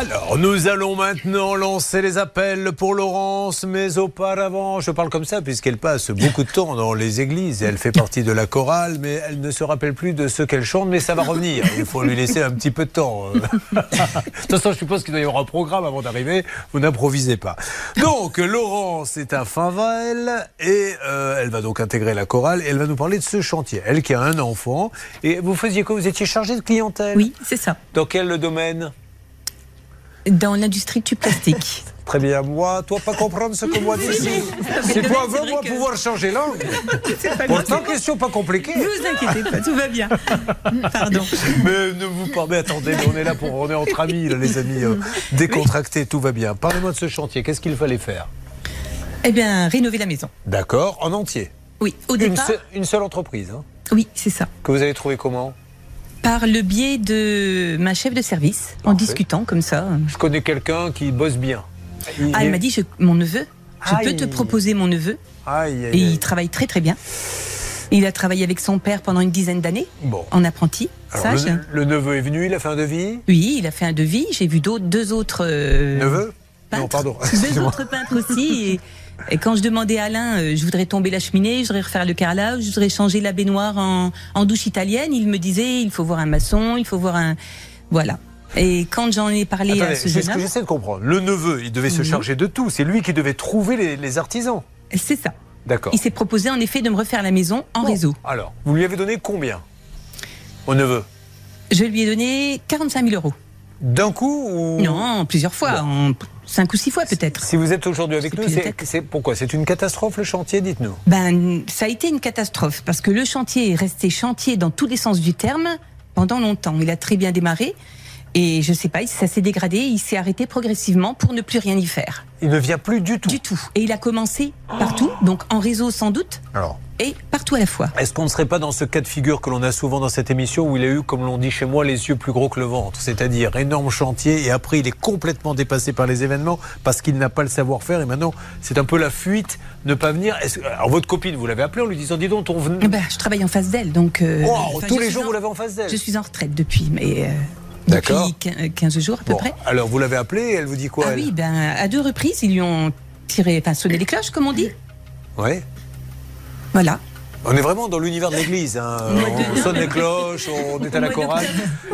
Alors, nous allons maintenant lancer les appels pour Laurence, mais auparavant, je parle comme ça puisqu'elle passe beaucoup de temps dans les églises et elle fait partie de la chorale, mais elle ne se rappelle plus de ce qu'elle chante, mais ça va revenir. Il faut lui laisser un petit peu de temps. de toute façon, je suppose qu'il doit y avoir un programme avant d'arriver. Vous n'improvisez pas. Donc, Laurence est à Faval et euh, elle va donc intégrer la chorale et elle va nous parler de ce chantier. Elle qui a un enfant. Et vous faisiez quoi? Vous étiez chargée de clientèle? Oui, c'est ça. Dans quel domaine? Dans l'industrie du plastique. Très bien. Moi, toi, pas comprendre ce que moi dis. C'est toi, veux moi pouvoir changer langue. Pourtant, question pas compliquée. Ne vous inquiétez pas, tout va bien. Pardon. Mais ne vous pas. Mais attendez, on est là pour. On est entre amis, les amis. Euh, décontractés, tout va bien. Parlez-moi de ce chantier. Qu'est-ce qu'il fallait faire Eh bien, rénover la maison. D'accord. En entier Oui, au départ. Une, seule entreprise hein Oui, c'est ça. Que vous avez trouvé comment par le biais de ma chef de service, en discutant comme ça. Je connais quelqu'un qui bosse bien. ah, elle m'a dit, mon neveu, je peux te proposer mon neveu. et il travaille très très bien. Il a travaillé avec son père pendant une dizaine d'années, en apprenti. sage. Le, neveu est venu, il a fait un devis? Oui, il a fait un devis. J'ai vu deux autres. Euh, neveux Non, pardon. Deux autres peintres aussi. Et et quand je demandais à Alain, euh, je voudrais tomber la cheminée, je voudrais refaire le carrelage, je voudrais changer la baignoire en, en douche italienne, il me disait, il faut voir un maçon, il faut voir un... Voilà. Et quand j'en ai parlé à ce jeune C'est ce que j'essaie de comprendre. Le neveu, il devait se charger de tout. C'est lui qui devait trouver les, artisans. C'est ça. D'accord. Il s'est proposé en effet de me refaire la maison en réseau. Alors, vous lui avez donné combien au neveu? Je lui ai donné 45 000 euros. D'un coup ou... Non, plusieurs fois, en cinq ou six fois peut-être. Si vous êtes aujourd'hui avec nous, c'est pourquoi? C'est une catastrophe le chantier, dites-nous Ben, ça a été une catastrophe parce que le chantier est resté chantier dans tous les sens du terme pendant longtemps. Il a très bien démarré. Et je sais pas, ça s'est dégradé, il s'est arrêté progressivement pour ne plus rien y faire. Il ne vient plus du tout. Du tout. Et il a commencé partout, donc en réseau sans doute. Alors. Et partout à la fois. Est-ce qu'on ne serait pas dans ce cas de figure que l'on a souvent dans cette émission où il a eu, comme l'on dit chez moi, les yeux plus gros que le ventre? C'est-à-dire énorme chantier et après il est complètement dépassé par les événements parce qu'il n'a pas le savoir-faire et maintenant c'est un peu la fuite, ne pas venir. Alors votre copine, vous l'avez appelée en lui disant dis donc on venait. Eh ben, je travaille en face d'elle donc. Euh, tous les jours vous l'avez en face d'elle Je suis en retraite depuis, mais. Euh, D'accord. 15 jours à peu près. Alors vous l'avez appelée, elle vous dit quoi Ah oui, ben, à deux reprises, ils lui ont tiré, enfin sonné les cloches, comme on dit. Oui. Voilà. On est vraiment dans l'univers de l'église. Hein. On sonne les cloches, on est à la chorale.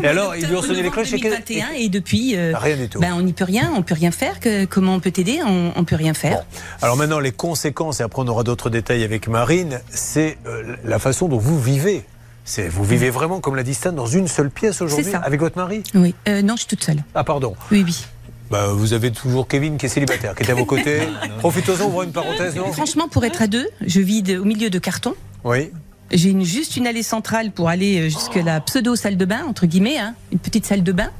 Et alors, ils lui ont sonné les cloches. 2021 et depuis, euh, rien du tout. Ben, on n'y peut rien, on peut rien faire. Que, comment on peut t'aider On ne peut rien faire. Alors maintenant, les conséquences, et après on aura d'autres détails avec Marine, c'est euh, la façon dont vous vivez vous vivez vraiment, comme l'a dit Stan, dans une seule pièce aujourd'hui avec votre mari Oui. Euh, non, je suis toute seule. Ah, pardon. Oui, oui. Bah, vous avez toujours Kevin qui est célibataire, qui est à vos côtés. Profitez-en, ouvrez une parenthèse, non Franchement, pour être à deux, je vis au milieu de carton. Oui. J'ai une, juste une allée centrale pour aller euh, jusqu'à la pseudo-salle de bain, entre guillemets, hein, une petite salle de bain.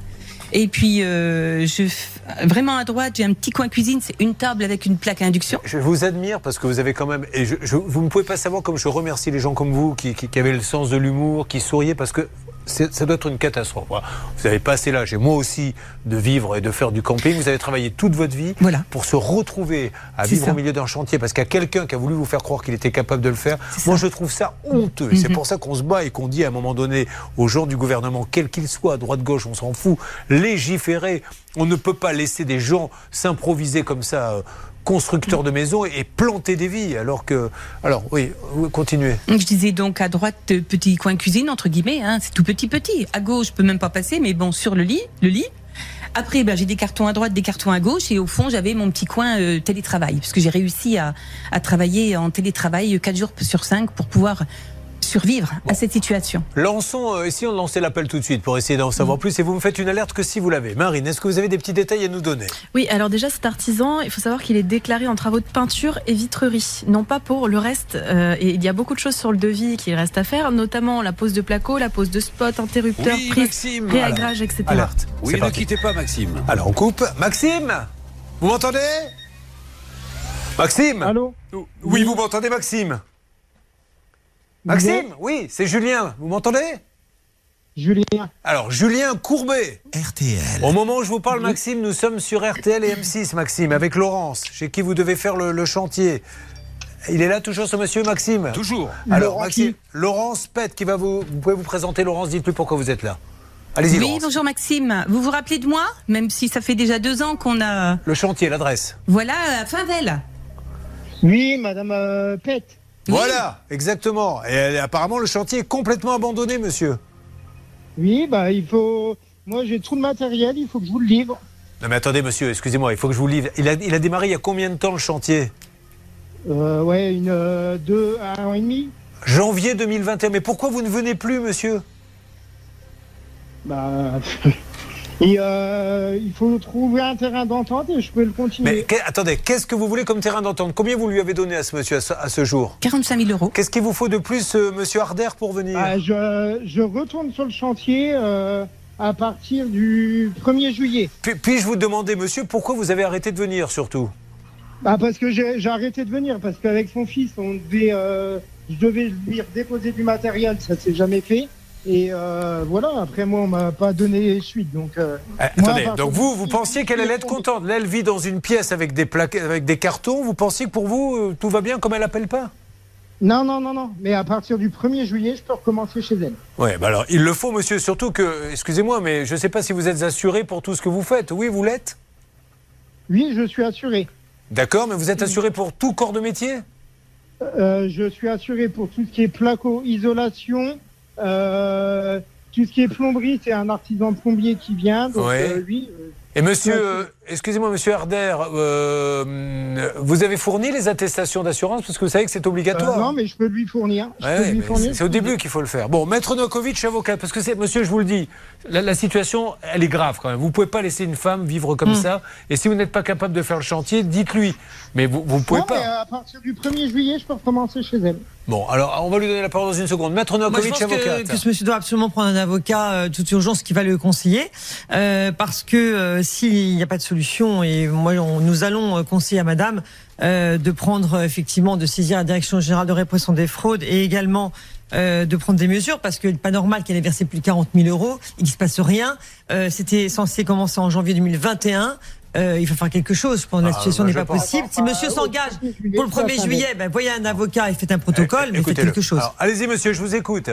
Et puis, euh, vraiment à droite, j'ai un petit coin cuisine, c'est une table avec une plaque à induction. Je vous admire parce que vous avez quand même. Et je, vous ne pouvez pas savoir comme je remercie les gens comme vous qui avaient le sens de l'humour, qui souriaient parce que ça doit être une catastrophe. Vous avez passé l'âge, et moi aussi, de vivre et de faire du camping. Vous avez travaillé toute votre vie pour se retrouver à vivre au milieu d'un chantier parce qu'il y a quelqu'un qui a voulu vous faire croire qu'il était capable de le faire. Moi, je trouve ça honteux. C'est mhm. pour ça qu'on se bat et qu'on dit à un moment donné aux gens du gouvernement, quel qu'il soit, droite-gauche, on s'en fout, légiférer. On ne peut pas laisser des gens s'improviser comme ça euh, constructeur de maisons et planter des vies. Alors que. Alors, oui, continuez. Je disais donc à droite, petit coin cuisine, entre guillemets, hein, c'est tout petit, petit. À gauche, je peux même pas passer, mais bon, sur le lit, le lit. Après, ben, j'ai des cartons à droite, des cartons à gauche, et au fond, j'avais mon petit coin euh, télétravail, parce que j'ai réussi à, à travailler en télétravail 4 jours sur 5 pour pouvoir survivre à cette situation. Lançons, euh, essayons de lancer l'appel tout de suite pour essayer d'en savoir mm. plus et vous me faites une alerte que si vous l'avez. Marine, est-ce que vous avez des petits détails à nous donner? Oui, alors déjà cet artisan, il faut savoir qu'il est déclaré en travaux de peinture et vitrerie, non pas pour le reste. Euh, et il y a beaucoup de choses sur le devis qu'il reste à faire, notamment la pose de placo, la pose de spot, interrupteur, oui, prise, réagrage, etc. Alerte. Oui, ne quittez pas Maxime. Alors on coupe. Maxime Vous m'entendez? Maxime Allô? Oui, vous m'entendez Maxime? Maxime Oui, c'est Julien. Vous m'entendez? Julien. Alors, Julien Courbet. RTL. Au moment où je vous parle, Maxime, nous sommes sur RTL et M6, Maxime, avec Laurence, chez qui vous devez faire le, chantier. Il est là toujours ce monsieur, Maxime? Toujours. Alors, Maxime, Laurence Pet, qui va vous. Vous pouvez vous présenter, Laurence, dites-lui pourquoi vous êtes là. Allez-y, Oui, Laurence. bonjour Maxime. Vous vous rappelez de moi? Même si ça fait déjà deux ans qu'on a... Le chantier, l'adresse. Voilà, à Finvel. Oui, madame euh, Pet. Voilà, exactement. Et apparemment, le chantier est complètement abandonné, monsieur. Oui, bah il faut. Moi, j'ai tout le matériel, il faut que je vous le livre. Non mais attendez, monsieur, excusez-moi, il faut que je vous livre. Il a, il a démarré il y a combien de temps le chantier? Euh, ouais, une euh, deux, un an et demi. Janvier 2021. Mais pourquoi vous ne venez plus, monsieur? Bah. Et euh, il faut trouver un terrain d'entente et je peux le continuer. Mais que- attendez, qu'est-ce que vous voulez comme terrain d'entente? Combien vous lui avez donné à ce monsieur à ce, à ce jour? 45 000 euros. Qu'est-ce qu'il vous faut de plus, euh, monsieur Harder, pour venir? Ah, je, je retourne sur le chantier euh, à partir du 1er juillet. Puis- Puis-je vous demander, monsieur, pourquoi vous avez arrêté de venir, surtout? Bah, parce que j'ai j'ai arrêté de venir, parce qu'avec son fils, on devait, euh, je devais lui déposer du matériel, ça s'est jamais fait. Et euh, voilà, après moi, on m'a pas donné suite. Donc, euh, Moi, Attendez, donc vous, vous si- pensiez qu'elle allait être contente Là, elle vit dans une pièce avec des, plaques, avec des cartons. Vous pensiez que pour vous, euh, tout va bien comme elle appelle pas? Non, non, non, non. Mais à partir du 1er juillet, je peux recommencer chez elle. Oui, bah alors, il le faut, monsieur, surtout que, excusez-moi, mais je ne sais pas si vous êtes assuré pour tout ce que vous faites. Oui, vous l'êtes? Oui, je suis assuré. D'accord, mais vous êtes assuré pour tout corps de métier? Je suis assuré pour tout ce qui est placo, isolation, euh, tout ce qui est plomberie, c'est un artisan plombier qui vient. Donc, Ouais. euh, lui, euh, Et monsieur, excusez-moi, monsieur Harder, euh, vous avez fourni les attestations d'assurance parce que vous savez que c'est obligatoire. euh, non, mais je peux lui fournir. Je Ouais, c'est- au début qu'il faut le faire. Bon, maître Nokovic, avocat, parce que c'est, monsieur, je vous le dis, la, la situation, elle est grave quand même. Vous pouvez pas laisser une femme vivre comme ça. Et si vous n'êtes pas capable de faire le chantier, dites-lui. Mais vous, vous pouvez Non, pas. mais à partir du 1er juillet, je peux recommencer chez elle. Bon, alors on va lui donner la parole dans une seconde. Maître je pense avocat. que, que ce monsieur doit absolument prendre un avocat euh, toute urgence qui va le conseiller, euh, parce que euh, s'il n'y a pas de solution, et moi, on- nous allons conseiller à Madame euh, de prendre euh, effectivement, de saisir la Direction générale de répression des fraudes et également euh, de prendre des mesures, parce que pas normal qu'elle ait versé plus de 40 000 euros, il ne se passe rien. Euh, C'était censé commencer en janvier 2021. Euh, il faut faire quelque chose. Je pense que la Ah, situation moi, n'est pas possible. Si monsieur s'engage 1er juillet, pour le ça 1er va. juillet, ben, voyez un avocat et faites un protocole, mais faites quelque chose. Allez-y, monsieur, je vous écoute.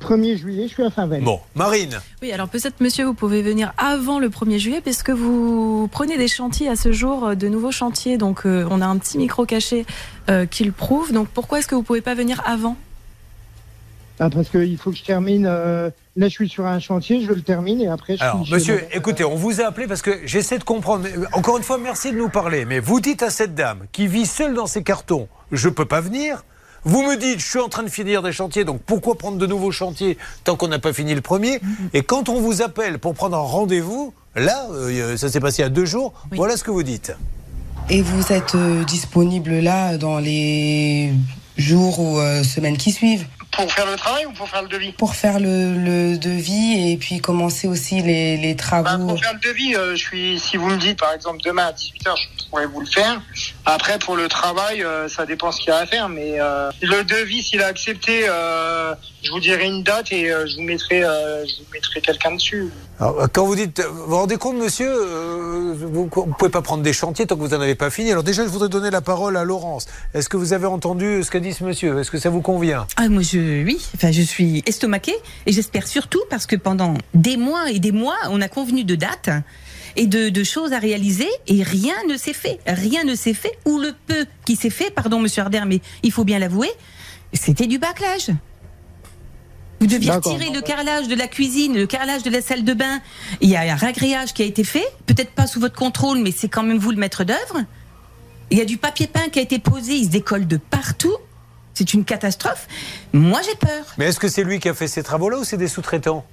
1er juillet, je suis à Finvel. Bon, Marine. Oui, alors peut-être, monsieur, vous pouvez venir avant le 1er juillet, puisque vous prenez des chantiers à ce jour, euh, de nouveaux chantiers. Donc, euh, on a un petit micro caché euh, qui le prouve. Donc, pourquoi est-ce que vous pouvez pas venir avant? Ah, parce qu'il faut que je termine. euh, là, je suis sur un chantier, je le termine et après je Alors, suis monsieur, écoutez, on vous a appelé parce que j'essaie de comprendre. encore une fois, merci de nous parler. Mais vous dites à cette dame qui vit seule dans ses cartons, je peux pas venir. Vous me dites, je suis en train de finir des chantiers, donc pourquoi prendre de nouveaux chantiers tant qu'on n'a pas fini le premier Et quand on vous appelle pour prendre un rendez-vous, là, euh, ça s'est passé a deux jours, Oui. voilà ce que vous dites. Et vous êtes euh, disponible là dans les jours ou euh, semaines qui suivent? Pour faire le travail ou pour faire le devis pour faire le, le devis et puis commencer aussi les, les Bah, travaux. pour faire le devis, euh, je suis, si vous me dites par exemple demain à 18h, je pourrais vous le faire. Après, pour le travail, euh, ça dépend ce qu'il y a à faire. Mais euh, le devis, s'il a accepté, euh, je vous dirai une date et euh, je vous mettrai, euh, je vous mettrai quelqu'un dessus. Alors, quand vous dites, vous vous rendez compte, monsieur, euh, vous ne pouvez pas prendre des chantiers tant que vous n'en avez pas fini. Alors déjà, je voudrais donner la parole à Laurence. Est-ce que vous avez entendu ce qu'a dit ce monsieur? Est-ce que ça vous convient? Ah, moi, je, oui. Enfin, je suis estomaquée et j'espère surtout parce que pendant des mois et des mois, on a convenu de dates et de, de choses à réaliser et rien ne s'est fait. Rien ne s'est fait ou le peu qui s'est fait, pardon, monsieur Arder, mais il faut bien l'avouer, c'était du bâclage. Vous deviez retirer le carrelage de la cuisine, le carrelage de la salle de bain. Il y a un ragréage qui a été fait, peut-être pas sous votre contrôle, mais c'est quand même vous le maître d'œuvre. Il y a du papier peint qui a été posé, il se décolle de partout. C'est une catastrophe. Moi, j'ai peur. Mais est-ce que c'est lui qui a fait ces travaux-là ou c'est des sous-traitants?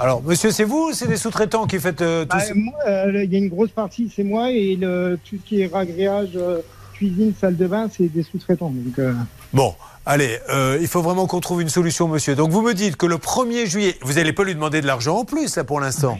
Alors, monsieur, c'est vous ou c'est des sous-traitants qui faites euh, tout Bah, ça moi, euh, Il y a une grosse partie, c'est moi et le, tout ce qui est ragréage, euh, cuisine, salle de bain, c'est des sous-traitants. Donc, euh, Bon, allez, euh, il faut vraiment qu'on trouve une solution, monsieur. Donc, vous me dites que le 1er juillet, vous n'allez pas lui demander de l'argent en plus, là, pour l'instant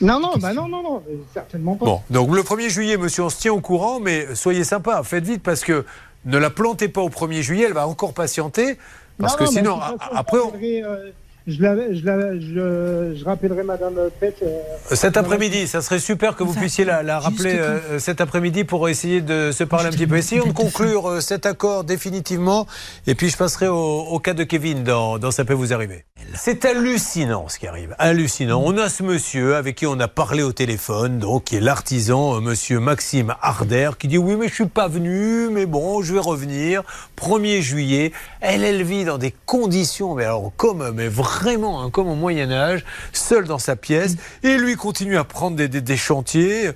Non, non, bah non, non, non, euh, certainement pas. Bon, donc le 1er juillet, monsieur, on se tient au courant, mais soyez sympa, faites vite parce que ne la plantez pas au 1er juillet, elle va encore patienter. Parce Non, que non, sinon, façon, après, on- euh, je, la- je, la- je, je rappellerai Madame Pett. euh, cet après-midi, ça serait super que vous puissiez la, la rappeler quand- euh, cet après-midi pour essayer de se parler un petit peu. Essayons de conclure euh, cet accord définitivement. Et puis, je passerai au, au cas de Kevin dans, dans Ça peut vous arriver. C'est hallucinant ce qui arrive, hallucinant. On a ce monsieur avec qui on a parlé au téléphone, donc qui est l'artisan, euh, monsieur Maxime Harder, qui dit oui mais je suis pas venu, mais bon je vais revenir. 1er juillet, elle elle vit dans des conditions, mais alors comme mais vraiment hein, comme au Moyen Âge, seule dans sa pièce, et lui continue à prendre des, chantiers.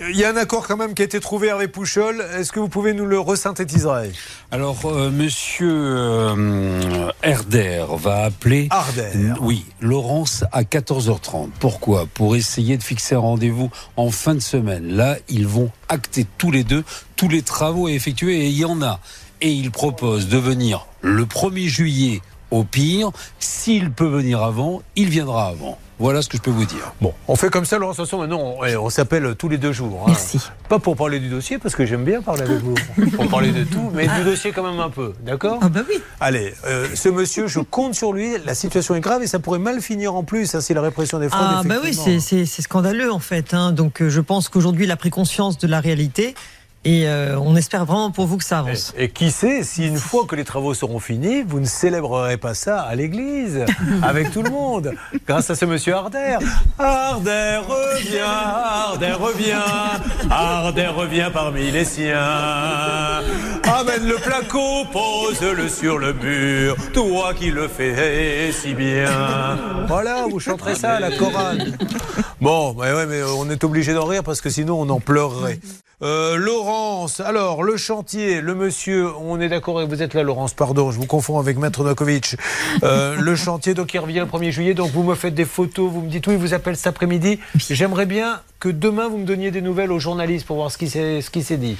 Il y a un accord quand même qui a été trouvé avec Pouchol. Est-ce que vous pouvez nous le resynthétiser? Alors, euh, monsieur euh, Herder va appeler. Harder. Oui, Laurence à 14h30. Pourquoi? Pour essayer de fixer un rendez-vous en fin de semaine. Là, ils vont acter tous les deux tous les travaux à effectuer et il y en a. Et il propose de venir le 1er juillet au pire. S'il peut venir avant, il viendra avant. Voilà ce que je peux vous dire. Bon, on fait comme ça, Laurence. Attention, maintenant, on, eh, on s'appelle tous les deux jours. hein. Merci. Pas pour parler du dossier, parce que j'aime bien parler avec vous. pour parler de tout, mais du dossier quand même un peu. D'accord? Ah bah oui. Allez, euh, ce monsieur, je compte sur lui. La situation est grave et ça pourrait mal finir en plus. Ça, c'est la répression des fraudes. Ah bah oui, c'est scandaleux en fait. hein. Donc euh, je pense qu'aujourd'hui il a pris conscience de la réalité et euh, on espère vraiment pour vous que ça avance. Et, et qui sait, si une fois que les travaux seront finis, vous ne célébrerez pas ça à l'église, avec tout le monde, grâce à ce monsieur Harder. Harder revient, Harder revient, Harder revient parmi les siens. Amène le placo, pose-le sur le mur, toi qui le fais si bien. Voilà, vous chanterez ça à la chorale. Bon, mais ouais, mais on est obligé d'en rire parce que sinon on en pleurerait. Euh, Laurence, alors le chantier, le monsieur, on est d'accord et vous êtes là Laurence, pardon, je vous confonds avec Maître Novakovic. Euh, le chantier, donc il revient le 1er juillet, donc vous me faites des photos, vous me dites oui, il vous appelle cet après-midi. J'aimerais bien que demain vous me donniez des nouvelles aux journalistes pour voir ce qui s'est dit.